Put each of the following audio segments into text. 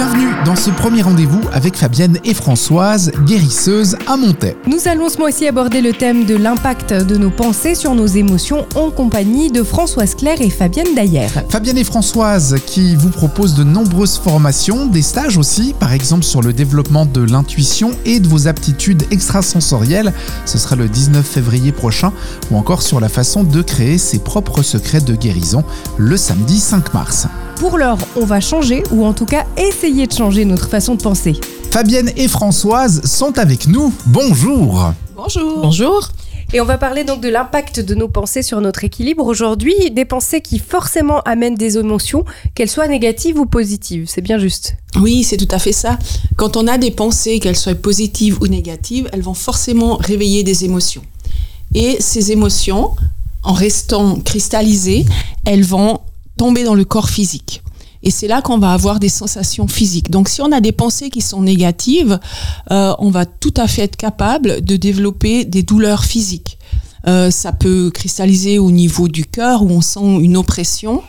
Bienvenue dans ce premier rendez-vous avec Fabienne et Françoise, guérisseuse à Montaix. Nous allons ce mois-ci aborder le thème de l'impact de nos pensées sur nos émotions en compagnie de Françoise Claire et Fabienne Dayer. Fabienne et Françoise qui vous proposent de nombreuses formations, des stages aussi, par exemple sur le développement de l'intuition et de vos aptitudes extrasensorielles. Ce sera le 19 février prochain ou encore sur la façon de créer ses propres secrets de guérison le samedi 5 mars. Pour l'heure, on va changer, ou en tout cas essayer de changer notre façon de penser. Fabienne et Françoise sont avec nous. Bonjour. Bonjour. Bonjour. Et on va parler donc de l'impact de nos pensées sur notre équilibre aujourd'hui, des pensées qui forcément amènent des émotions, qu'elles soient négatives ou positives, c'est bien juste. Oui, c'est tout à fait ça. Quand on a des pensées, qu'elles soient positives ou négatives, elles vont forcément réveiller des émotions. Et ces émotions, en restant cristallisées, elles vont tomber dans le corps physique. Et c'est là qu'on va avoir des sensations physiques. Donc si on a des pensées qui sont négatives, euh, on va tout à fait être capable de développer des douleurs physiques. Euh, ça peut cristalliser au niveau du cœur où on sent une oppression.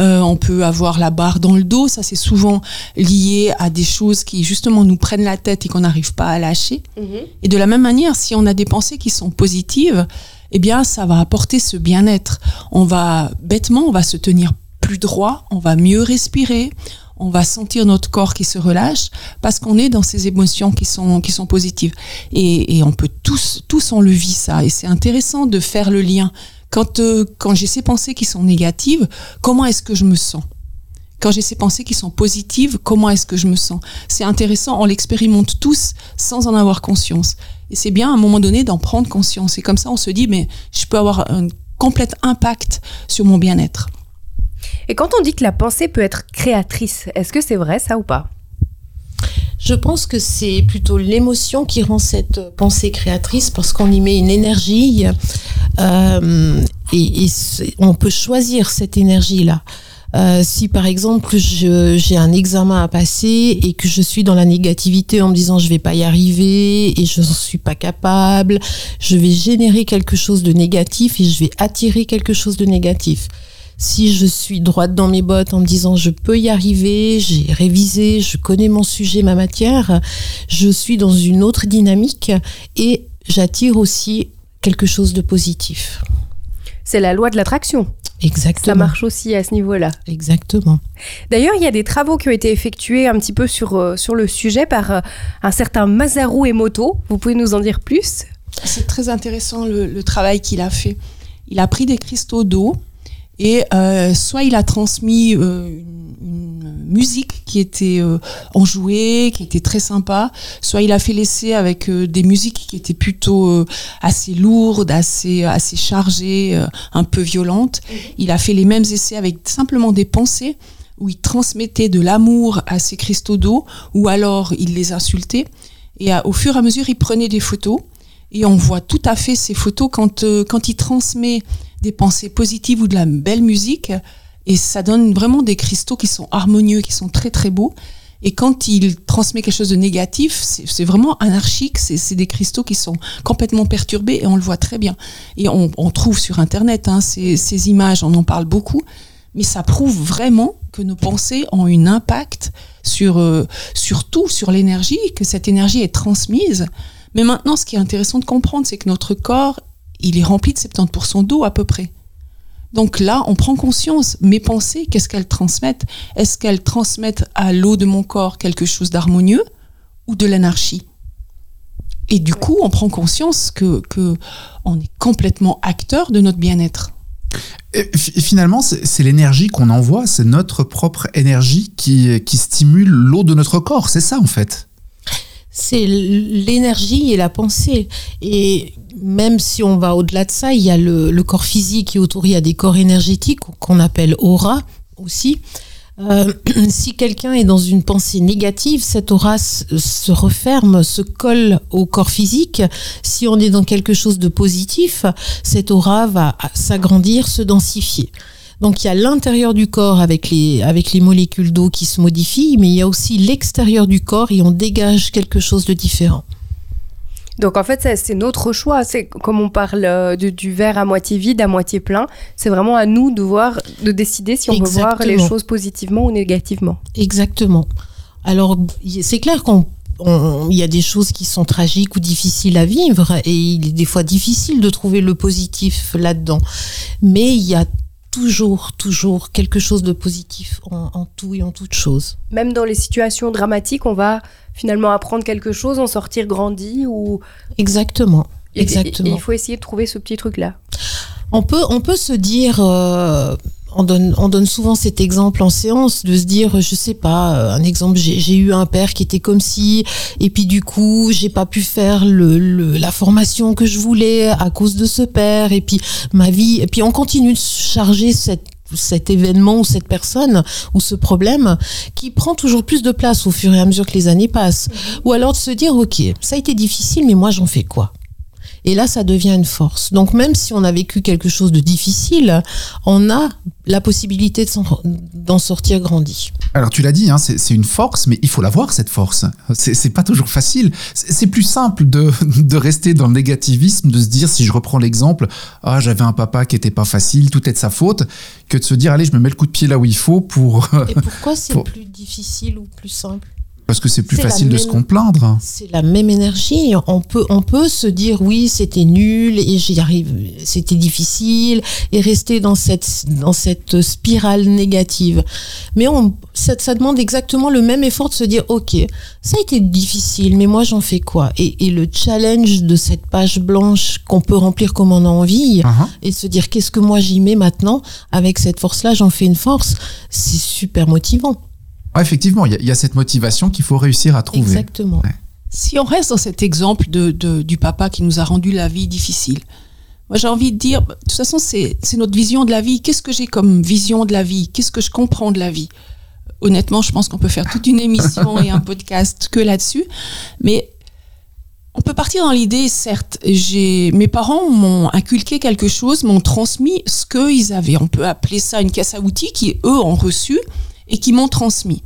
Euh, on peut avoir la barre dans le dos, ça c'est souvent lié à des choses qui justement nous prennent la tête et qu'on n'arrive pas à lâcher. Mhm. Et de la même manière, si on a des pensées qui sont positives, eh bien ça va apporter ce bien-être. On va bêtement, on va se tenir plus droit, on va mieux respirer, on va sentir notre corps qui se relâche parce qu'on est dans ces émotions qui sont qui sont positives. Et, on peut tous tous on le vit ça. Et c'est intéressant de faire le lien. Quand euh, quand j'ai ces pensées qui sont négatives comment est-ce que je me sens? Quand j'ai ces pensées qui sont positives comment est-ce que je me sens? C'est intéressant on l'expérimente tous sans en avoir conscience. Et c'est bien à un moment donné d'en prendre conscience. Et comme ça on se dit mais je peux avoir un complet impact sur mon bien-être et quand on dit que la pensée peut être créatrice, est-ce que c'est vrai ça ou pas? Je pense que c'est plutôt l'émotion qui rend cette pensée créatrice parce qu'on y met une énergie euh, et, on peut choisir cette énergie-là. Euh, si par exemple j'ai un examen à passer et que je suis dans la négativité en me disant je vais pas y arriver et je ne suis pas capable, je vais générer quelque chose de négatif et je vais attirer quelque chose de négatif si je suis droite dans mes bottes en me disant je peux y arriver, j'ai révisé, je connais mon sujet, ma matière, je suis dans une autre dynamique et j'attire aussi quelque chose de positif. C'est la loi de l'attraction. Exactement. Ça marche aussi à ce niveau-là. Exactement. D'ailleurs, il y a des travaux qui ont été effectués un petit peu sur, euh, sur le sujet par euh, un certain Masaru Emoto. Vous pouvez nous en dire plus? C'est très intéressant le travail qu'il a fait. Il a pris des cristaux d'eau et euh, soit il a transmis euh, une, musique qui était euh, enjouée, qui était très sympa, soit il a fait l'essai avec euh, des musiques qui étaient plutôt euh, assez lourdes, assez assez chargées, un peu violentes. Il a fait les mêmes essais avec simplement des pensées où il transmettait de l'amour à ses cristaux d'eau, ou alors il les insultait. Et au fur et à mesure, il prenait des photos. Et on voit tout à fait ces photos quand, quand il transmet des pensées positives ou de la belle musique. Et ça donne vraiment des cristaux qui sont harmonieux, qui sont très très beaux. Et quand il transmet quelque chose de négatif, c'est vraiment anarchique. C'est des cristaux qui sont complètement perturbés et on le voit très bien. Et on, trouve sur Internet hein, ces, ces, images, on en parle beaucoup. Mais ça prouve vraiment que nos pensées ont un impact sur, euh, sur tout, sur l'énergie, que cette énergie est transmise. Mais maintenant, ce qui est intéressant de comprendre, c'est que notre corps il est rempli de 70% d'eau à peu près. Donc là, on prend conscience, mes pensées, qu'est-ce qu'elles transmettent? Est-ce qu'elles transmettent à l'eau de mon corps quelque chose d'harmonieux ou de l'anarchie? Et du coup, on prend conscience que, est complètement acteur de notre bien-être. Finalement, c'est l'énergie qu'on envoie, c'est notre propre énergie qui, qui stimule l'eau de notre corps, c'est ça en fait c'est l'énergie et la pensée. Et même si on va au-delà de ça, il y a le, corps physique et autour, il y a des corps énergétiques qu'on appelle aura aussi. Euh, si quelqu'un est dans une pensée négative, cette aura se referme, se colle au corps physique. Si on est dans quelque chose de positif, cette aura va s'agrandir, se densifier. Donc il y a l'intérieur du corps avec les, avec les molécules d'eau qui se modifient, mais il y a aussi l'extérieur du corps et on dégage quelque chose de différent. Donc en fait, c'est notre choix. C'est comme on parle euh, du verre à moitié vide, à moitié plein. C'est vraiment à nous de voir, de décider si on veut voir les choses positivement ou négativement. Exactement. Alors, c'est clair qu'on il y a des choses qui sont tragiques ou difficiles à vivre et il est des fois difficile de trouver le positif là-dedans. Mais il y a toujours, toujours quelque chose de positif en, tout et en toute chose. Même dans les situations dramatiques, on va finalement apprendre quelque chose, en sortir grandi ou... Exactement. Exactement. il faut essayer de trouver ce petit truc-là. On peut, on peut se dire, euh, on donne, on donne souvent cet exemple en séance de se dire, je sais pas, euh, un exemple, j'ai eu un père qui était comme si, et puis du coup, j'ai pas pu faire le, la formation que je voulais à cause de ce père, et puis ma vie, et puis on continue de charger cette cet événement ou cette personne ou ce problème qui prend toujours plus de place au fur et à mesure que les années passent. Ou alors de se dire, OK, ça a été difficile, mais moi j'en fais quoi? Et là, ça devient une force. Donc même si on a vécu quelque chose de difficile, on a la possibilité d'en sortir grandi. Alors tu l'as dit, hein, c'est une force, mais il faut l'avoir cette force. C'est pas toujours facile. C'est plus simple de, de, rester dans le négativisme, de se dire, si je reprends l'exemple, ah j'avais un papa qui était pas facile, tout est de sa faute, que de se dire, allez, je me mets le coup de pied là où il faut pour... Et pourquoi c'est plus difficile ou plus simple? Parce que c'est plus facile de se complaindre. C'est la même énergie. On peut, on peut se dire oui, c'était nul et j'y arrive, c'était difficile et rester dans cette, dans cette spirale négative. Mais on, ça, ça, demande exactement le même effort de se dire ok, ça a été difficile, mais moi j'en fais quoi? Et, et, le challenge de cette page blanche qu'on peut remplir comme on a envie uh-huh. et se dire qu'est-ce que moi j'y mets maintenant? Avec cette force-là, j'en fais une force, c'est super motivant effectivement, il y, a cette motivation qu'il faut réussir à trouver. Exactement. Si on reste dans cet exemple de, du papa qui nous a rendu la vie difficile, moi j'ai envie de dire, de toute façon, c'est notre vision de la vie. Qu'est-ce que j'ai comme vision de la vie? Qu'est-ce que je comprends de la vie? Honnêtement, je pense qu'on peut faire toute une émission et un podcast que là-dessus. Mais on peut partir dans l'idée, certes, j'ai mes parents m'ont inculqué quelque chose, m'ont transmis ce qu'ils avaient. On peut appeler ça une caisse à outils qui eux ont reçu et qui m'ont transmis.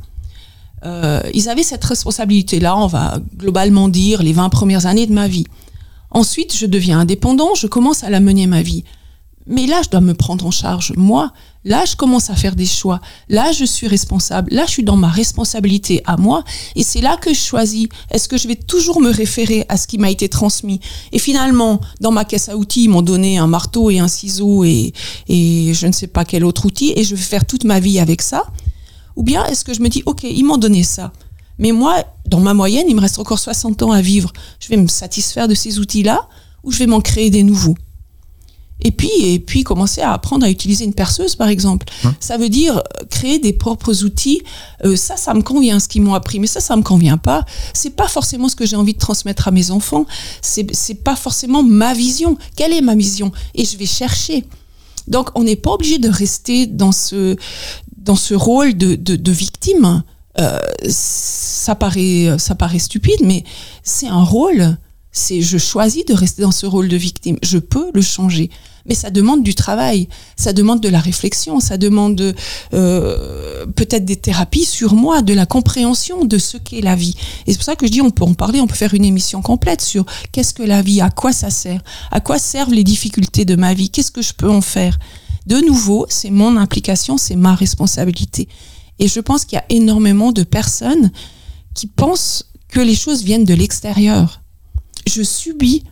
Euh, ils avaient cette responsabilité-là, on va globalement dire, les 20 premières années de ma vie. Ensuite, je deviens indépendant, je commence à la mener ma vie. Mais là, je dois me prendre en charge, moi. Là, je commence à faire des choix. Là, je suis responsable. Là, je suis dans ma responsabilité à moi. Et c'est là que je choisis. Est-ce que je vais toujours me référer à ce qui m'a été transmis? Et finalement, dans ma caisse à outils, ils m'ont donné un marteau et un ciseau et, et je ne sais pas quel autre outil. Et je vais faire toute ma vie avec ça. Ou bien est-ce que je me dis, OK, ils m'ont donné ça. Mais moi, dans ma moyenne, il me reste encore 60 ans à vivre. Je vais me satisfaire de ces outils-là ou je vais m'en créer des nouveaux. Et puis, et puis commencer à apprendre à utiliser une perceuse, par exemple. Hein? Ça veut dire euh, créer des propres outils. Euh, ça, ça me convient, ce qu'ils m'ont appris, mais ça, ça me convient pas. C'est pas forcément ce que j'ai envie de transmettre à mes enfants. C'est, c'est pas forcément ma vision. Quelle est ma vision? Et je vais chercher. Donc, on n'est pas obligé de rester dans ce, dans ce rôle de, victime, euh, ça paraît, ça paraît stupide, mais c'est un rôle. C'est, je choisis de rester dans ce rôle de victime. Je peux le changer, mais ça demande du travail, ça demande de la réflexion, ça demande euh, peut-être des thérapies sur moi, de la compréhension de ce qu'est la vie. Et c'est pour ça que je dis, on peut en parler, on peut faire une émission complète sur qu'est-ce que la vie, à quoi ça sert, à quoi servent les difficultés de ma vie, qu'est-ce que je peux en faire. De nouveau, c'est mon implication, c'est ma responsabilité. Et je pense qu'il y a énormément de personnes qui pensent que les choses viennent de l'extérieur. Je subis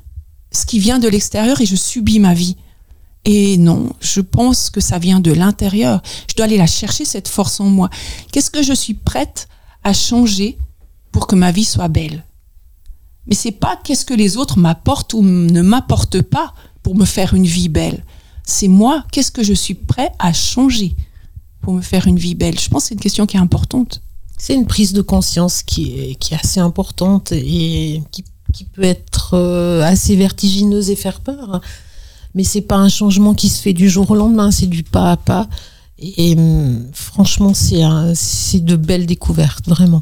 ce qui vient de l'extérieur et je subis ma vie. Et non, je pense que ça vient de l'intérieur. Je dois aller la chercher, cette force en moi. Qu'est-ce que je suis prête à changer pour que ma vie soit belle? Mais c'est pas qu'est-ce que les autres m'apportent ou ne m'apportent pas pour me faire une vie belle c'est moi, qu'est-ce que je suis prêt à changer pour me faire une vie belle? Je pense que c'est une question qui est importante. C'est une prise de conscience qui est, qui est assez importante et qui, peut être euh, assez vertigineuse et faire peur. Mais c'est pas un changement qui se fait du jour au lendemain, c'est du pas à pas. Et, franchement, c'est de belles découvertes, vraiment.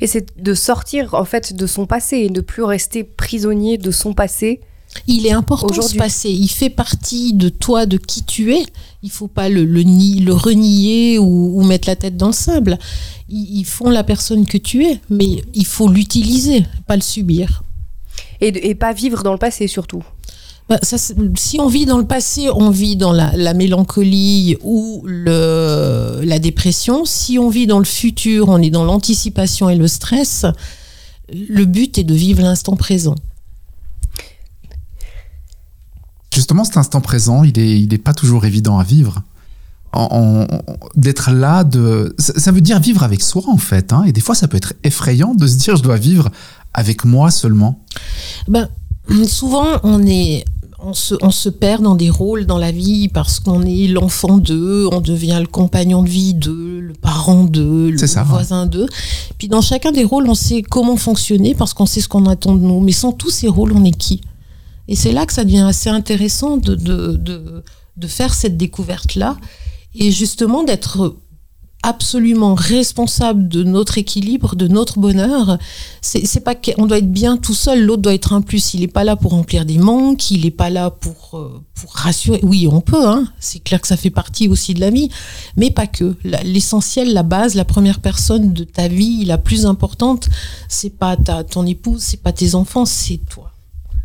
Et c'est de sortir en fait de son passé et ne plus rester prisonnier de son passé il est important de se passer. Il fait partie de toi, de qui tu es. Il faut pas le, le, le renier ou, mettre la tête dans le sable. Ils, font la personne que tu es, mais il faut l'utiliser, pas le subir. Et, et pas vivre dans le passé surtout. bah, ça, si on vit dans le passé, on vit dans la, la mélancolie ou le, la dépression. Si on vit dans le futur, on est dans l'anticipation et le stress. Le but est de vivre l'instant présent. Justement, cet instant présent, il n'est il est pas toujours évident à vivre. D'être là, de, ça, veut dire vivre avec soi en fait. Hein, et des fois, ça peut être effrayant de se dire je dois vivre avec moi seulement. Ben, souvent, on est on se, on se, perd dans des rôles dans la vie parce qu'on est l'enfant d'eux, on devient le compagnon de vie d'eux, le parent d'eux, le voisin d'eux. Puis dans chacun des rôles, on sait comment fonctionner parce qu'on sait ce qu'on attend de nous. Mais sans tous ces rôles, on est qui? Et c'est là que ça devient assez intéressant de, de, de, de faire cette découverte-là et justement d'être absolument responsable de notre équilibre, de notre bonheur. C'est pas qu'on doit être bien tout seul, l'autre doit être un plus. Il n'est pas là pour remplir des manques, il n'est pas là pour, euh, pour rassurer. Oui, on peut, hein. c'est clair que ça fait partie aussi de la vie, mais pas que. L'essentiel, la base, la première personne de ta vie, la plus importante, c'est pas ta, ton épouse, c'est pas tes enfants, c'est toi.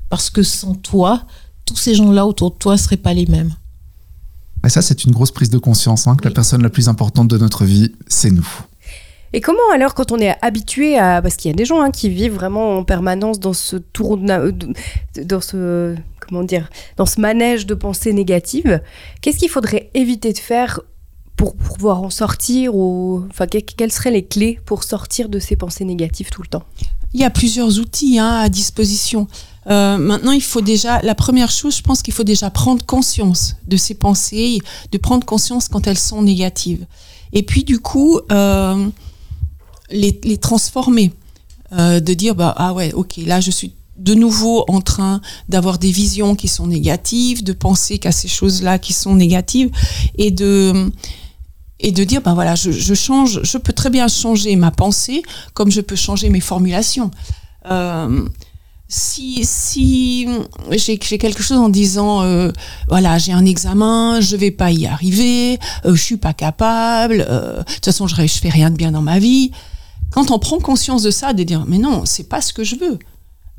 Parce que sans toi, tous ces gens-là autour de toi seraient pas les mêmes. Et ça, c'est une grosse prise de conscience, hein, que la personne la plus importante de notre vie, c'est nous. Et comment alors, quand on est habitué à... Parce qu'il y a des gens hein, qui vivent vraiment en permanence dans ce tour... Dans ce... Comment dire Dans ce manège de pensées négatives, qu'est-ce qu'il faudrait éviter de faire pour pouvoir en sortir ou enfin quelles seraient les clés pour sortir de ces pensées négatives tout le temps? Il y a plusieurs outils hein, à disposition. Euh, maintenant, il faut déjà, la première chose, je pense qu'il faut déjà prendre conscience de ces pensées, de prendre conscience quand elles sont négatives. Et puis, du coup, euh, les, transformer. Euh, de dire, bah, ah ouais, ok, là, je suis de nouveau en train d'avoir des visions qui sont négatives, de penser qu'à ces choses-là qui sont négatives, et de et de dire ben voilà je, change je peux très bien changer ma pensée comme je peux changer mes formulations si si j'ai quelque chose en disant euh, voilà j'ai un examen je vais pas y arriver euh, je suis pas capable euh, de toute façon je fais rien de bien dans ma vie. Quand on prend conscience de ça de dire mais non c'est pas ce que je veux.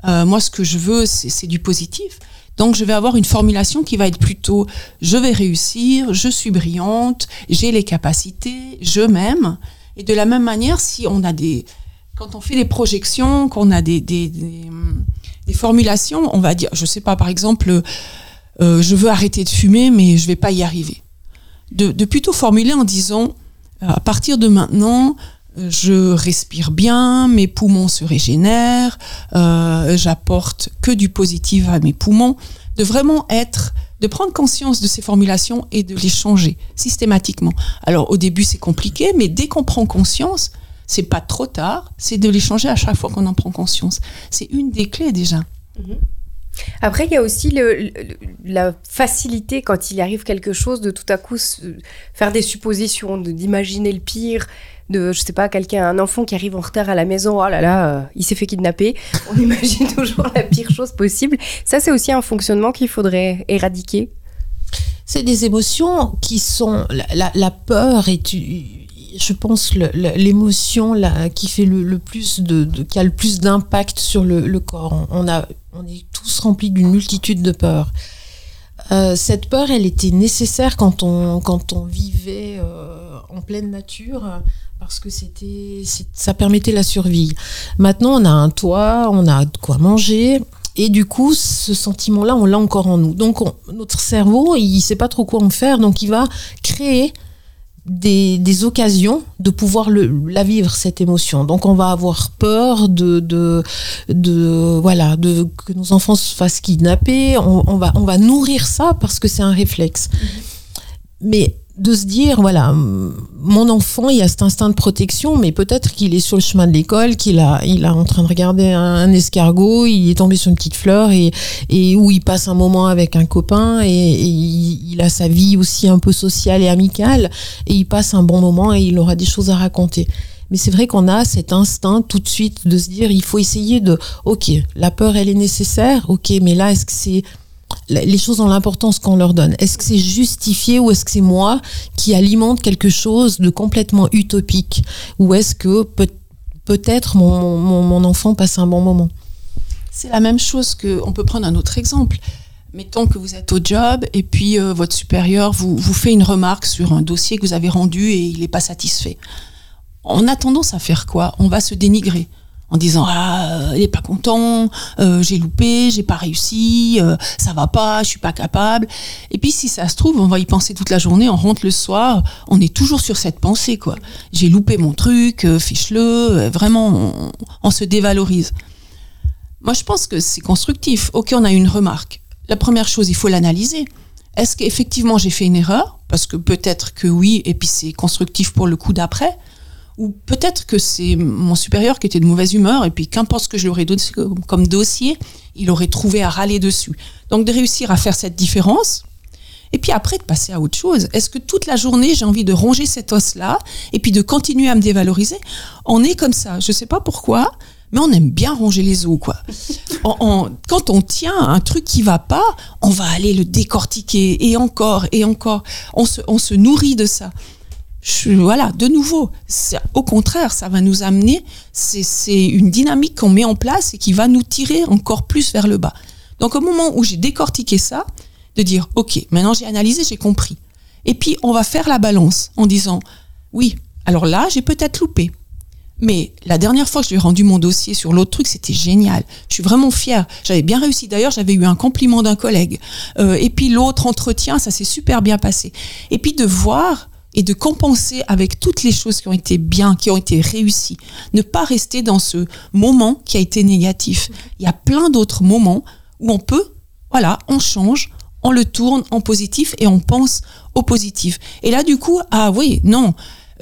Euh, moi ce que je veux c'est du positif. Donc je vais avoir une formulation qui va être plutôt je vais réussir je suis brillante j'ai les capacités je m'aime. Et de la même manière si on a des quand on fait des projections qu'on a des, des, des formulations, on va dire, je sais pas, par exemple, euh, je veux arrêter de fumer, mais je vais pas y arriver. De, plutôt formuler en disant, euh, à partir de maintenant, euh, je respire bien, mes poumons se régénèrent, j'apporte que du positif à mes poumons, de vraiment être, de prendre conscience de ces formulations et de les changer systématiquement. Alors au début c'est compliqué, mais dès qu'on prend conscience, c'est pas trop tard, c'est de les changer à chaque fois qu'on en prend conscience. C'est une des clés déjà. Mhm. Après, il y a aussi le, la facilité quand il arrive quelque chose de tout à coup faire des suppositions, d'imaginer le pire, de, je sais pas, quelqu'un, un enfant qui arrive en retard à la maison, oh là là, euh, il s'est fait kidnapper. On imagine toujours la pire chose possible. Ça, c'est aussi un fonctionnement qu'il faudrait éradiquer. C'est des émotions qui sont. La, la peur est je pense, l'émotion qui fait le, plus de, qui a le plus d'impact sur le, corps. On, a, on est tous remplis d'une multitude de peurs. Euh, cette peur, elle était nécessaire quand on, quand on vivait euh, en pleine nature parce que c'était, ça permettait la survie. Maintenant, on a un toit, on a de quoi manger. Et du coup, ce sentiment-là, on l'a encore en nous. Donc, notre cerveau, il sait pas trop quoi en faire, donc il va créer des, occasions de pouvoir la vivre cette émotion. Donc on va avoir peur de, de, voilà de que nos enfants se fassent kidnapper. On, va on va nourrir ça parce que c'est un réflexe. Mm-hmm. Mais de se dire voilà mon enfant il a cet instinct de protection mais peut-être qu'il est sur le chemin de l'école qu'il a il est en train de regarder un, escargot il est tombé sur une petite fleur et et où il passe un moment avec un copain et, il, a sa vie aussi un peu sociale et amicale et il passe un bon moment et il aura des choses à raconter. Mais c'est vrai qu'on a cet instinct tout de suite de se dire il faut essayer de ok la peur elle est nécessaire ok mais là est-ce que c'est les choses ont l'importance qu'on leur donne. Est-ce que c'est justifié ou est-ce que c'est moi qui alimente quelque chose de complètement utopique Ou est-ce que peut, être mon, enfant passe un bon moment? C'est la même chose que, on peut prendre un autre exemple. Mettons que vous êtes au job et puis euh, votre supérieur vous, vous fait une remarque sur un dossier que vous avez rendu et il n'est pas satisfait. On a tendance à faire quoi? On va se dénigrer en disant ah il est pas content, euh, j'ai loupé, j'ai pas réussi, euh, ça va pas, je suis pas capable. Et puis si ça se trouve, on va y penser toute la journée, on rentre le soir, on est toujours sur cette pensée quoi. J'ai loupé mon truc, euh, fiche-le, euh, vraiment on, on se dévalorise. Moi je pense que c'est constructif. OK, on a une remarque. La première chose, il faut l'analyser. Est-ce qu'effectivement j'ai fait une erreur? Parce que peut-être que oui, et puis c'est constructif pour le coup d'après ou peut-être que c'est mon supérieur qui était de mauvaise humeur et puis qu'importe ce que je lui aurais donné comme dossier, il aurait trouvé à râler dessus. Donc de réussir à faire cette différence et puis après de passer à autre chose. Est-ce que toute la journée j'ai envie de ronger cet os-là et puis de continuer à me dévaloriser? On est comme ça, je sais pas pourquoi, mais on aime bien ronger les os, quoi. On- on- quand on tient un truc qui va pas, on va aller le décortiquer et encore et encore. On se, on se nourrit de ça. Voilà, de nouveau, au contraire, ça va nous amener, c'est c'est une dynamique qu'on met en place et qui va nous tirer encore plus vers le bas. Donc au moment où j'ai décortiqué ça, de dire, OK, maintenant j'ai analysé, j'ai compris. Et puis on va faire la balance en disant, oui, alors là, j'ai peut-être loupé. Mais la dernière fois que je lui ai rendu mon dossier sur l'autre truc, c'était génial. Je suis vraiment fière. J'avais bien réussi. D'ailleurs, j'avais eu un compliment d'un collègue. Euh, et puis l'autre entretien, ça s'est super bien passé. Et puis de voir et de compenser avec toutes les choses qui ont été bien, qui ont été réussies. Ne pas rester dans ce moment qui a été négatif. Il y a plein d'autres moments où on peut, voilà, on change, on le tourne en positif et on pense au positif. Et là, du coup, ah oui, non,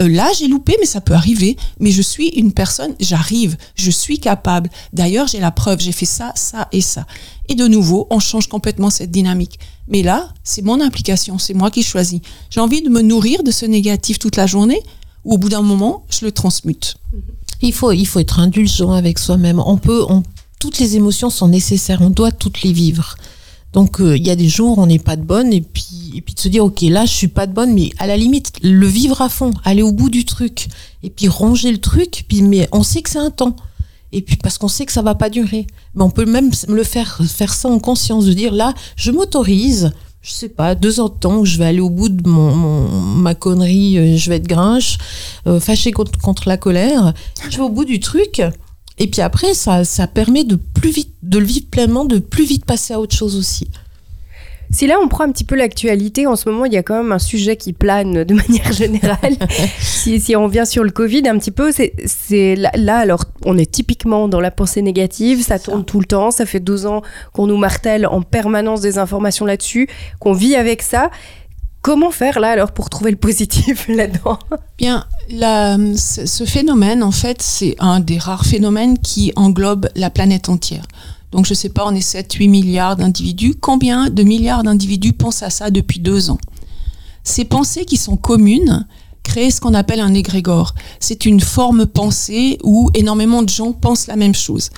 là, j'ai loupé, mais ça peut arriver. Mais je suis une personne, j'arrive, je suis capable. D'ailleurs, j'ai la preuve, j'ai fait ça, ça et ça. Et de nouveau, on change complètement cette dynamique. Mais là, c'est mon implication, c'est moi qui choisis. J'ai envie de me nourrir de ce négatif toute la journée, ou au bout d'un moment, je le transmute. Il faut, il faut être indulgent avec soi-même. On peut, on, toutes les émotions sont nécessaires. On doit toutes les vivre. Donc euh, il y a des jours on n'est pas de bonne et puis et puis de se dire ok là je suis pas de bonne mais à la limite le vivre à fond, aller au bout du truc et puis ronger le truc puis mais on sait que c'est un temps et puis parce qu'on sait que ça va pas durer. Mais on peut même le faire faire ça en conscience de dire là je m'autorise je sais pas, deux ans de temps où je vais aller au bout de mon, mon- ma connerie, euh, je vais être grinche, euh, contre, contre la colère. Je vais au bout du truc. Et puis après, ça, ça permet de plus vite, de le vivre pleinement, de plus vite passer à autre chose aussi. Si là on prend un petit peu l'actualité, en ce moment il y a quand même un sujet qui plane de manière générale. si, si on vient sur le Covid un petit peu, c'est là, là, alors on est typiquement dans la pensée négative, ça tourne tout le temps, ça fait 12 ans qu'on nous martèle en permanence des informations là-dessus, qu'on vit avec ça. Comment faire là alors pour trouver le positif là-dedans? Bien, ce phénomène, en fait, c'est un des rares phénomènes qui englobe la planète entière. Donc, je sais pas, on est 7, 8 milliards d'individus. Combien de milliards d'individus pensent à ça depuis deux ans? Ces pensées qui sont communes créent ce qu'on appelle un égrégore. C'est une forme pensée où énormément de gens pensent la même chose.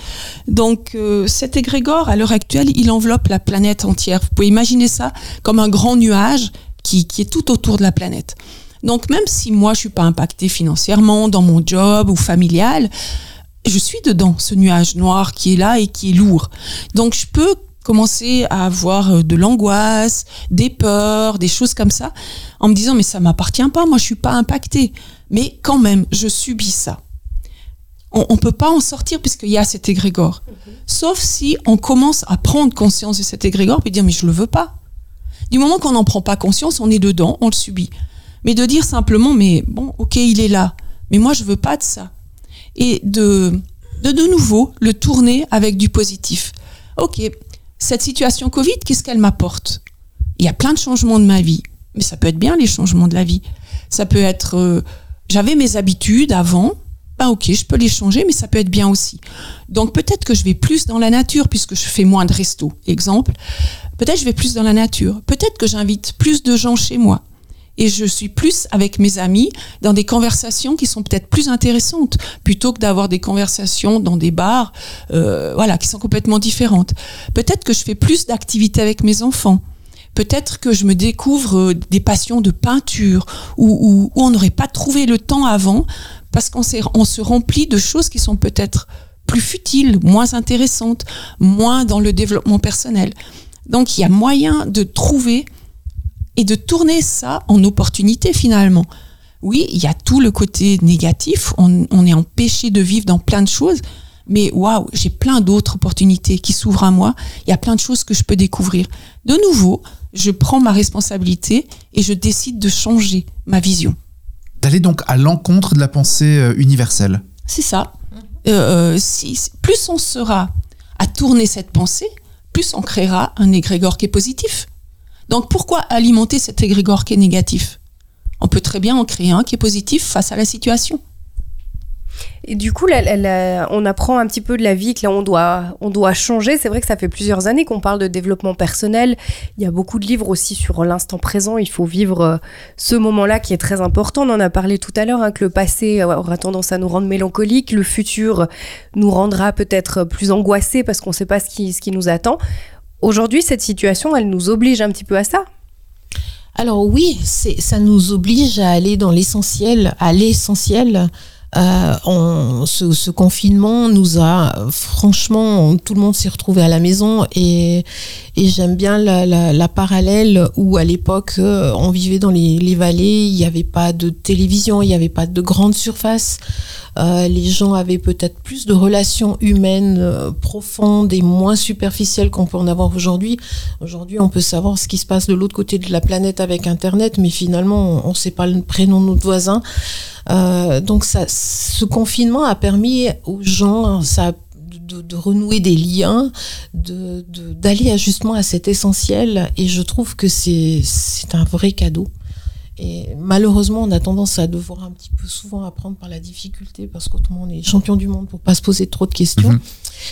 Donc, euh, cet égrégore, à l'heure actuelle, il enveloppe la planète entière. Vous pouvez imaginer ça comme un grand nuage qui, qui est tout autour de la planète. Donc même si moi je suis pas impactée financièrement dans mon job ou familial, je suis dedans ce nuage noir qui est là et qui est lourd. Donc je peux commencer à avoir euh, de l'angoisse, des peurs, des choses comme ça en me disant mais ça m'appartient pas, moi je suis pas impactée. Mais quand même, je subis ça. On, on peut pas en sortir puisqu'il y a cet égrégore. Sauf si on commence à prendre conscience de cet égrégore et dire mais je le veux pas. Du moment qu'on n'en prend pas conscience, on est dedans, on le subit. Mais de dire simplement, mais bon, ok, il est là, mais moi je veux pas de ça. Et de, de de nouveau le tourner avec du positif. Ok, cette situation Covid, qu'est-ce qu'elle m'apporte? Il y a plein de changements de ma vie, mais ça peut être bien les changements de la vie. Ça peut être, euh, j'avais mes habitudes avant, ben ok, je peux les changer, mais ça peut être bien aussi. Donc peut-être que je vais plus dans la nature puisque je fais moins de resto, exemple. Peut-être je vais plus dans la nature. Peut-être que j'invite plus de gens chez moi. Et je suis plus avec mes amis dans des conversations qui sont peut-être plus intéressantes plutôt que d'avoir des conversations dans des bars, euh, voilà, qui sont complètement différentes. Peut-être que je fais plus d'activités avec mes enfants. Peut-être que je me découvre euh, des passions de peinture où, où, où on n'aurait pas trouvé le temps avant parce qu'on on se remplit de choses qui sont peut-être plus futiles, moins intéressantes, moins dans le développement personnel. Donc il y a moyen de trouver et de tourner ça en opportunité finalement. Oui, il y a tout le côté négatif, on, on est empêché de vivre dans plein de choses, mais waouh, j'ai plein d'autres opportunités qui s'ouvrent à moi, il y a plein de choses que je peux découvrir. De nouveau, je prends ma responsabilité et je décide de changer ma vision. D'aller donc à l'encontre de la pensée euh, universelle. C'est ça. Euh, si, plus on sera à tourner cette pensée, plus on créera un égrégore qui est positif. Donc pourquoi alimenter cet égrégore qui est négatif? On peut très bien en créer un qui est positif face à la situation. Et du coup, on apprend un petit peu de la vie que là, on doit, changer. C'est vrai que ça fait plusieurs années qu'on parle de développement personnel. Il y a beaucoup de livres aussi sur l'instant présent. Il faut vivre euh, ce moment-là qui est très important. On en a parlé tout à l'heure, hein, que le passé aura tendance à nous rendre mélancoliques. Le futur nous rendra peut-être plus angoissés parce qu'on ne sait pas ce qui nous attend. Aujourd'hui, cette situation, elle nous oblige un petit peu à ça. Alors oui, ça nous oblige à aller dans l'essentiel, à l'essentiel euh, on, ce, ce, confinement nous a, franchement, tout le monde s'est retrouvé à la maison et, et j'aime bien la, la, la, parallèle où à l'époque euh, on vivait dans les, les vallées, il n'y avait pas de télévision, il n'y avait pas de grande surface. Euh, les gens avaient peut-être plus de relations humaines euh, profondes et moins superficielles qu'on peut en avoir aujourd'hui. Aujourd'hui, on peut savoir ce qui se passe de l'autre côté de la planète avec Internet, mais finalement, on ne sait pas le prénom de notre voisin. Euh, donc, ça, ce confinement a permis aux gens, ça de, de, renouer des liens, d'aller de, d'aller justement à cet essentiel. Et je trouve que c'est un vrai cadeau. Et malheureusement, on a tendance à devoir un petit peu souvent apprendre par la difficulté parce qu'autrement, on est champion du monde pour pas se poser trop de questions. Mhm.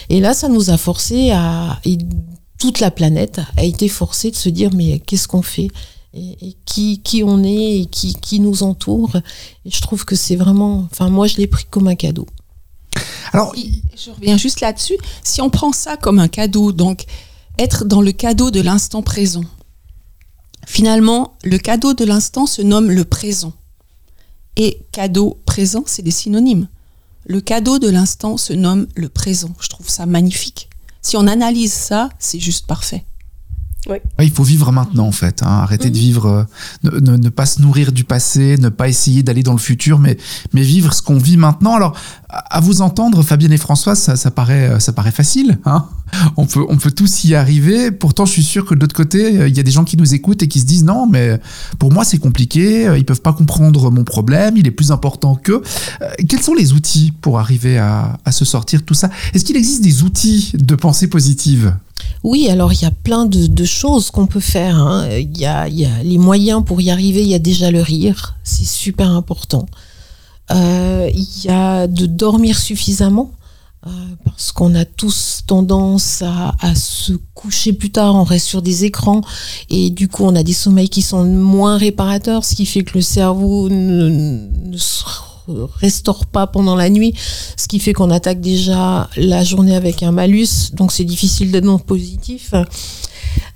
Et là, ça nous a forcé à, et toute la planète a été forcée de se dire, mais qu'est-ce qu'on fait? Et, qui, qui on est et qui, qui nous entoure. Et je trouve que c'est vraiment, enfin, moi, je l'ai pris comme un cadeau. Alors, je reviens juste là-dessus. Si on prend ça comme un cadeau, donc être dans le cadeau de l'instant présent, Finalement, le cadeau de l'instant se nomme le présent. Et cadeau, présent, c'est des synonymes. Le cadeau de l'instant se nomme le présent. Je trouve ça magnifique. Si on analyse ça, c'est juste parfait. Oui. Il faut vivre maintenant en fait. Hein. Arrêter de mhm. vivre, euh, ne, ne, pas se nourrir du passé, ne pas essayer d'aller dans le futur, mais, mais vivre ce qu'on vit maintenant. Alors, à vous entendre, Fabienne et Françoise, ça, ça paraît, euh, ça paraît facile. Hein on, peut, on peut tous y arriver. Pourtant, je suis sûr que de l'autre côté, euh, il y a des gens qui nous écoutent et qui se disent non, mais pour moi, c'est compliqué. Ils peuvent pas comprendre mon problème. Il est plus important que. quels sont les outils pour arriver à, se sortir de tout ça? Est-ce qu'il existe des outils de pensée positive? Oui, alors il y a plein de, choses qu'on peut faire. Hein. Il, y a, les moyens pour y arriver. Il y a déjà le rire, c'est super important. Euh, il y a de dormir suffisamment. Euh, parce qu'on a tous tendance à, se coucher plus tard, on reste sur des écrans et du coup on a des sommeils qui sont moins réparateurs, ce qui fait que le cerveau ne restaure pas pendant la nuit, ce qui fait qu'on attaque déjà la journée avec un malus, donc c'est difficile d'être non positif.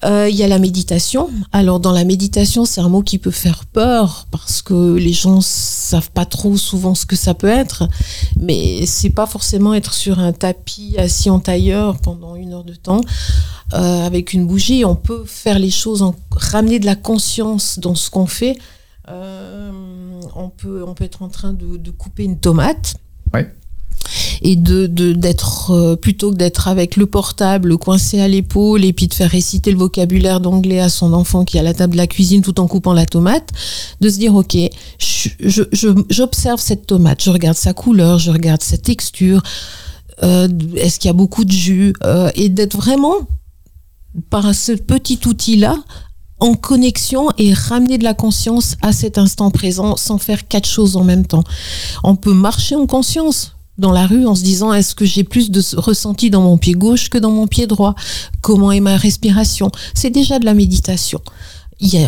Euh, il y a la méditation. Alors dans la méditation, c'est un mot qui peut faire peur parce que les gens savent pas trop souvent ce que ça peut être, mais c'est pas forcément être sur un tapis assis en tailleur pendant une heure de temps euh, avec une bougie. On peut faire les choses, en, ramener de la conscience dans ce qu'on fait. Euh, on peut, on peut être en train de, couper une tomate. Et de d'être euh, plutôt que d'être avec le portable coincé à l'épaule et puis de faire réciter le vocabulaire d'anglais à son enfant qui est à la table de la cuisine tout en coupant la tomate, de se dire ok, j'observe cette tomate, je regarde sa couleur, je regarde sa texture, euh, est-ce qu'il y a beaucoup de jus euh, et d'être vraiment par ce petit outil là en connexion et ramener de la conscience à cet instant présent sans faire quatre choses en même temps. On peut marcher en conscience dans la rue en se disant est-ce que j'ai plus de ressenti dans mon pied gauche que dans mon pied droit? Comment est ma respiration? C'est déjà de la méditation.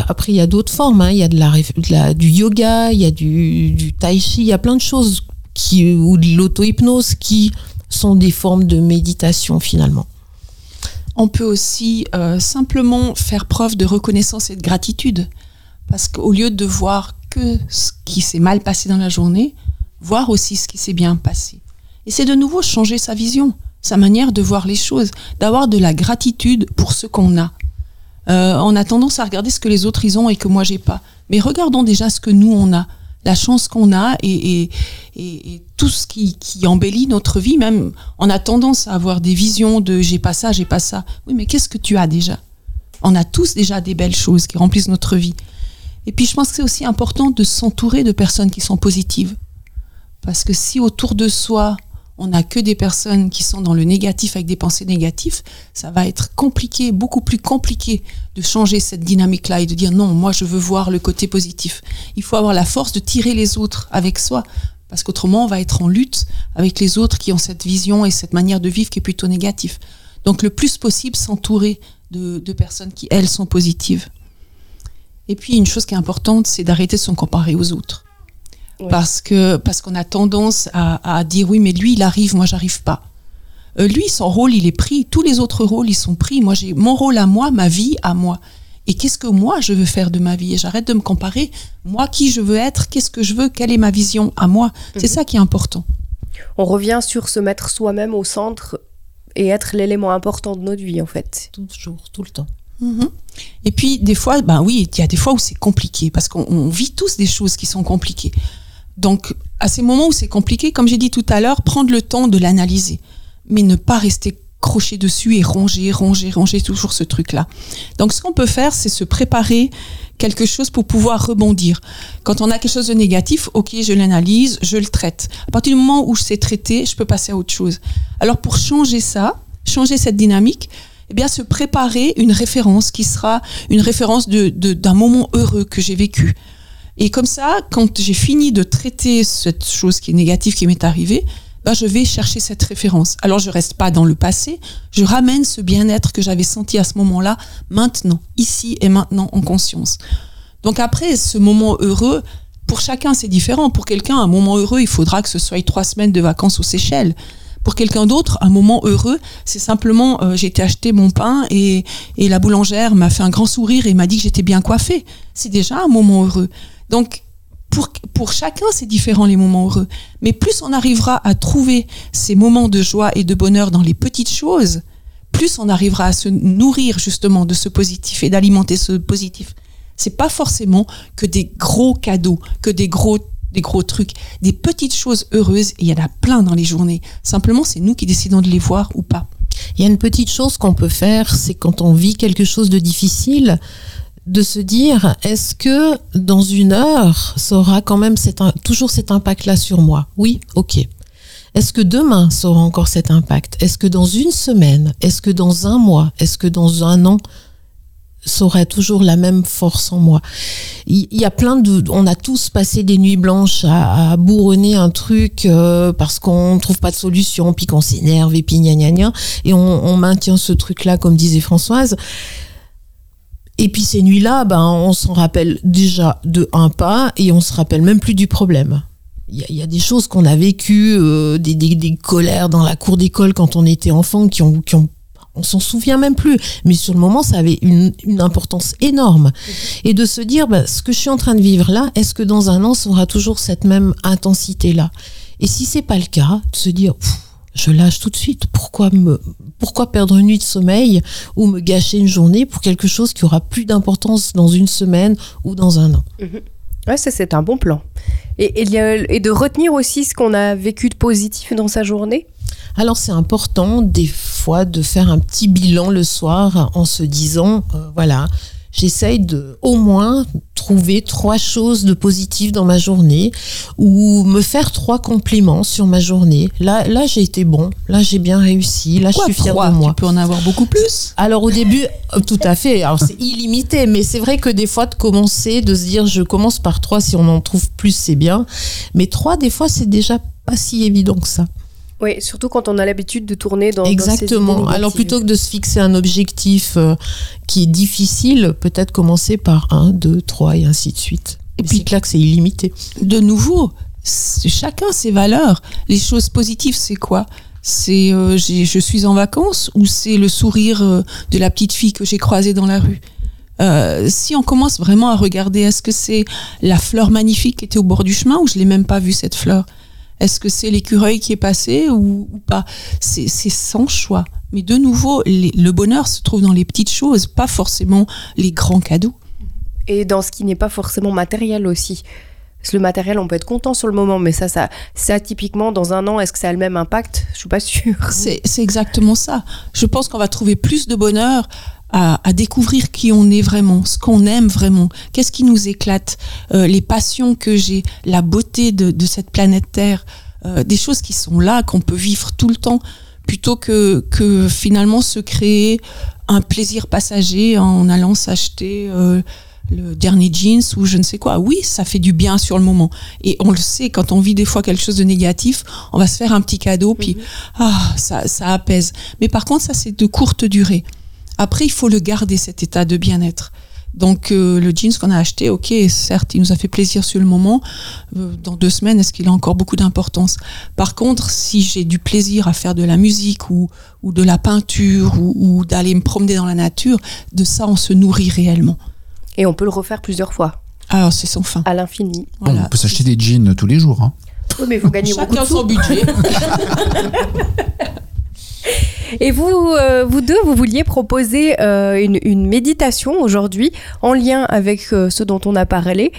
Après, il y a d'autres formes. Hein. Il y a de la, du yoga, il y a du, du tai chi, il y a plein de choses qui, ou de l'auto-hypnose qui sont des formes de méditation finalement on peut aussi euh, simplement faire preuve de reconnaissance et de gratitude. Parce qu'au lieu de voir que ce qui s'est mal passé dans la journée, voir aussi ce qui s'est bien passé. Et c'est de nouveau changer sa vision, sa manière de voir les choses, d'avoir de la gratitude pour ce qu'on a. Euh, on a tendance à regarder ce que les autres ils ont et que moi j'ai pas. Mais regardons déjà ce que nous on a, la chance qu'on a et, et, et, tout ce qui, qui, embellit notre vie. Même on a tendance à avoir des visions de j'ai pas ça, j'ai pas ça. Oui, mais qu'est-ce que tu as déjà? On a tous déjà des belles choses qui remplissent notre vie. Et puis je pense que c'est aussi important de s'entourer de personnes qui sont positives. Parce que si autour de soi, on n'a que des personnes qui sont dans le négatif avec des pensées négatives, ça va être compliqué, beaucoup plus compliqué de changer cette dynamique-là et de dire non, moi je veux voir le côté positif. Il faut avoir la force de tirer les autres avec soi, parce qu'autrement on va être en lutte avec les autres qui ont cette vision et cette manière de vivre qui est plutôt négative. Donc le plus possible s'entourer de, personnes qui, elles, sont positives. Et puis une chose qui est importante, c'est d'arrêter de se comparer aux autres. Parce que parce qu'on a tendance à, dire oui mais lui il arrive moi j'arrive pas. Euh, lui son rôle il est pris. Tous les autres rôles ils sont pris. Moi j'ai mon rôle à moi ma vie à moi et qu'est-ce que moi je veux faire de ma vie? Et j'arrête de me comparer. Moi qui je veux être qu'est-ce que je veux? Quelle est ma vision à moi? C'est mhm. ça qui est important. On revient sur se mettre soi-même au centre et être l'élément important de notre vie en fait. Toujours tout le temps. Mhm. Et puis des fois, ben oui, il y a des fois où c'est compliqué parce qu'on vit tous des choses qui sont compliquées. Donc, à ces moments où c'est compliqué, comme j'ai dit tout à l'heure, prendre le temps de l'analyser, mais ne pas rester croché dessus et ronger, ronger, ronger toujours ce truc-là. Donc, ce qu'on peut faire, c'est se préparer quelque chose pour pouvoir rebondir. Quand on a quelque chose de négatif, ok, je l'analyse, je le traite. À partir du moment où je sais traiter, je peux passer à autre chose. Alors, pour changer ça, changer cette dynamique, eh bien, se préparer une référence qui sera une référence de, d'un moment heureux que j'ai vécu. Et comme ça, quand j'ai fini de traiter cette chose qui est négative qui m'est arrivée, ben je vais chercher cette référence. Alors je reste pas dans le passé, je ramène ce bien-être que j'avais senti à ce moment-là, maintenant, ici et maintenant en conscience. Donc après, ce moment heureux, pour chacun c'est différent. Pour quelqu'un, un moment heureux, il faudra que ce soit trois semaines de vacances aux Seychelles. Pour quelqu'un d'autre, un moment heureux, c'est simplement euh, j'ai été acheter mon pain et, et la boulangère m'a fait un grand sourire et m'a dit que j'étais bien coiffée. C'est déjà un moment heureux. Donc, pour, pour chacun, c'est différent les moments heureux. Mais plus on arrivera à trouver ces moments de joie et de bonheur dans les petites choses, plus on arrivera à se nourrir justement de ce positif et d'alimenter ce positif. C'est pas forcément que des gros cadeaux, que des gros des gros trucs, des petites choses heureuses, il y en a plein dans les journées. Simplement, c'est nous qui décidons de les voir ou pas. Il y a une petite chose qu'on peut faire, c'est quand on vit quelque chose de difficile, de se dire est-ce que dans une heure, ça aura quand même toujours cet impact-là sur moi? Oui, ok. Est-ce que demain, ça aura encore cet impact? Est-ce que dans une semaine? Est-ce que dans un mois? Est-ce que dans un an? Ça aura toujours la même force en moi. Il y, a plein de, on a tous passé des nuits blanches à, bourronner un truc euh, parce qu'on trouve pas de solution, puis qu'on s'énerve et puis gna gna gna, et on, on maintient ce truc-là, comme disait Françoise. Et puis ces nuits-là, ben, on s'en rappelle déjà de un pas et on se rappelle même plus du problème. Il y, a des choses qu'on a vécues, euh, des, des, des, colères dans la cour d'école quand on était enfant qui ont, qui ont on s'en souvient même plus. Mais sur le moment, ça avait une, une importance énorme. Et de se dire, ben, ce que je suis en train de vivre là, est-ce que dans un an, ça aura toujours cette même intensité-là? Et si c'est pas le cas, de se dire, je lâche tout de suite. Pourquoi me, pourquoi perdre une nuit de sommeil ou me gâcher une journée pour quelque chose qui aura plus d'importance dans une semaine ou dans un an? Mhm. Ouais, ça c'est un bon plan. Et, et, de retenir aussi ce qu'on a vécu de positif dans sa journée? Alors c'est important des fois de faire un petit bilan le soir en se disant, euh, voilà, j'essaye de au moins trouver trois choses de positives dans ma journée ou me faire trois compliments sur ma journée. Là, là j'ai été bon. Là, j'ai bien réussi. Là, je suis fière de moi. Tu peux en avoir beaucoup plus? Alors au début, euh, tout à fait. Alors c'est illimité, mais c'est vrai que des fois de commencer, de se dire je commence par trois, si on en trouve plus, c'est bien. Mais trois, des fois, c'est déjà pas si évident que ça. Oui, surtout quand on a l'habitude de tourner dans Exactement. Alors plutôt que de se fixer un objectif euh, qui est difficile, peut-être commencer par un, deux, trois et ainsi de suite. Et puis là que c'est illimité. De nouveau, chacun ses valeurs. Les choses positives, c'est quoi? C'est euh, je suis en vacances ou c'est le sourire euh, de la petite fille que j'ai croisée dans la rue? Si on commence vraiment à regarder, est-ce que c'est la fleur magnifique qui était au bord du chemin ou je l'ai même pas vue cette fleur? Est-ce que c'est l'écureuil qui est passé ou, pas? C'est sans choix. Mais de nouveau, les- le bonheur se trouve dans les petites choses, pas forcément les grands cadeaux. Et dans ce qui n'est pas forcément matériel aussi. Parce que le matériel, on peut être content sur le moment, mais ça, ça, ça typiquement, dans un an, est-ce que ça a le même impact? Je suis pas sûre. C'est exactement ça. Je pense qu'on va trouver plus de bonheur à, à découvrir qui on est vraiment, ce qu'on aime vraiment, qu'est-ce qui nous éclate, euh, les passions que j'ai, la beauté de, de cette planète Terre, euh, des choses qui sont là, qu'on peut vivre tout le temps, plutôt que, que finalement se créer un plaisir passager en allant s'acheter euh, le dernier jeans ou je ne sais quoi. Oui, ça fait du bien sur le moment. Et on le sait, quand on vit des fois quelque chose de négatif, on va se faire un petit cadeau, puis ah, ça, ça apaise. Mais par contre, ça, c'est de courte durée. Après, il faut le garder, cet état de bien-être. Donc, euh, le jeans qu'on a acheté, ok, certes, il nous a fait plaisir sur le moment. Euh, dans deux semaines, est-ce qu'il a encore beaucoup d'importance? Par contre, si j'ai du plaisir à faire de la musique ou, ou de la peinture ou, ou d'aller me promener dans la nature, de ça, on se nourrit réellement. Et on peut le refaire plusieurs fois, Alors, c'est sans fin. à l'infini. Bon, on peut s'acheter des jeans tous les jours. hein. Oui, mais vous gagnez beaucoup de Chacun son budget. Et vous, euh, vous deux, vous vouliez proposer euh, une, une méditation aujourd'hui en lien avec euh, ce dont on a parlé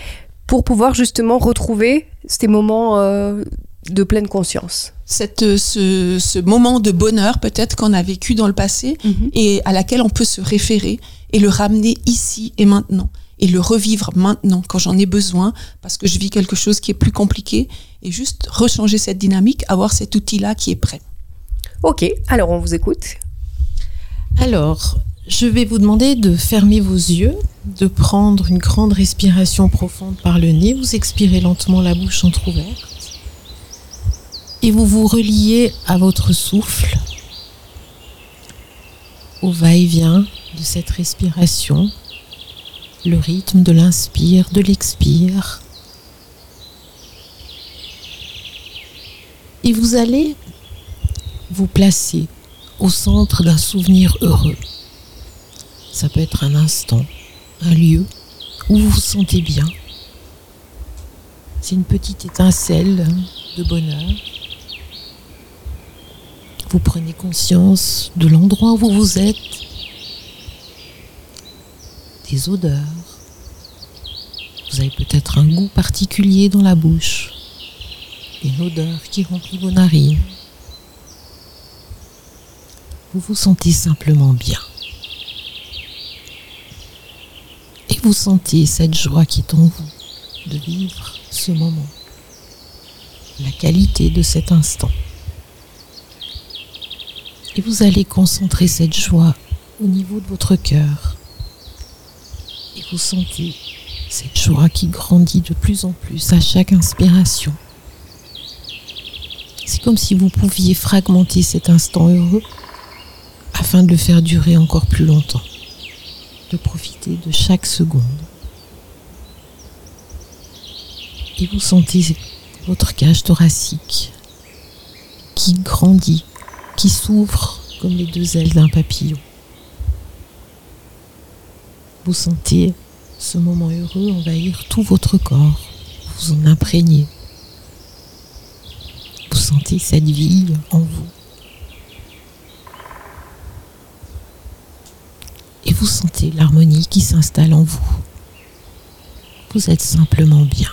pour pouvoir justement retrouver ces moments de pleine conscience. Cette, ce, ce moment de bonheur peut-être qu'on a vécu dans le passé et à laquelle on peut se référer et le ramener ici et maintenant et le revivre maintenant quand j'en ai besoin parce que je vis quelque chose qui est plus compliqué et juste rechanger cette dynamique, avoir cet outil-là qui est prêt. Ok, alors on vous écoute. Alors, je vais vous demander de fermer vos yeux, de prendre une grande respiration profonde par le nez, vous expirez lentement la bouche entrouverte et vous vous reliez à votre souffle, au va-et-vient de cette respiration, le rythme de l'inspire, de l'expire. Et vous allez vous placer au centre d'un souvenir heureux. Ça peut être un instant, un lieu où vous vous sentez bien. C'est une petite étincelle de bonheur. Vous prenez conscience de l'endroit où vous êtes, des odeurs. Vous avez peut-être un goût particulier dans la bouche, une odeur qui remplit vos narines vous vous sentez simplement bien. Et vous sentez cette joie qui est en vous de vivre ce moment, la qualité de cet instant. Et vous allez concentrer cette joie au niveau de votre cœur. Et vous sentez cette joie qui grandit de plus en plus à chaque inspiration. C'est comme si vous pouviez fragmenter cet instant heureux afin de le faire durer encore plus longtemps, de profiter de chaque seconde. Et vous sentez votre cage thoracique qui grandit, qui s'ouvre comme les deux ailes d'un papillon. Vous sentez ce moment heureux envahir tout votre corps, vous en imprégnez. Vous sentez cette vie en vous. et vous sentez l'harmonie qui s'installe en vous. Vous êtes simplement bien.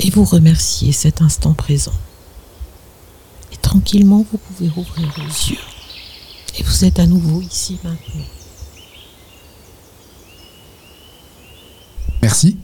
Et vous remerciez cet instant présent. Et tranquillement, vous pouvez rouvrir vos yeux. Et vous êtes à nouveau ici maintenant. Merci.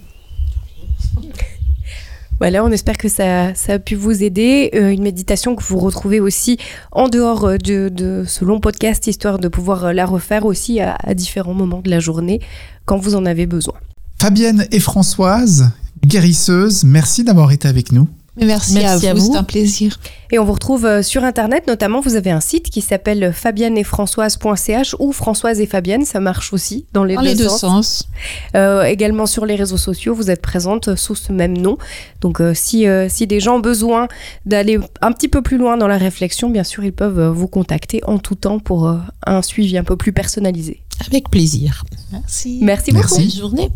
Voilà, on espère que ça, ça a pu vous aider. Euh, une méditation que vous retrouvez aussi en dehors euh, de, ce long podcast, histoire de pouvoir euh, la refaire aussi à différents moments de la journée quand vous en avez besoin. Fabienne et Françoise, guérisseuses, merci d'avoir été avec nous. Merci, Merci à, vous, vous. c'est un plaisir. Et on vous retrouve euh, sur Internet, notamment vous avez un site qui s'appelle fabienneetfrançoise.ch ou Françoise et Fabienne, ça marche aussi dans les, Dans deux, les deux sens. sens. Euh, également sur les réseaux sociaux, vous êtes présente sous ce même nom. Donc euh, si, euh, si des gens ont besoin d'aller un petit peu plus loin dans la réflexion, bien sûr, ils peuvent vous contacter en tout temps pour euh, un suivi un peu plus personnalisé. Avec plaisir. Merci. Merci Merci. beaucoup. Bonne journée.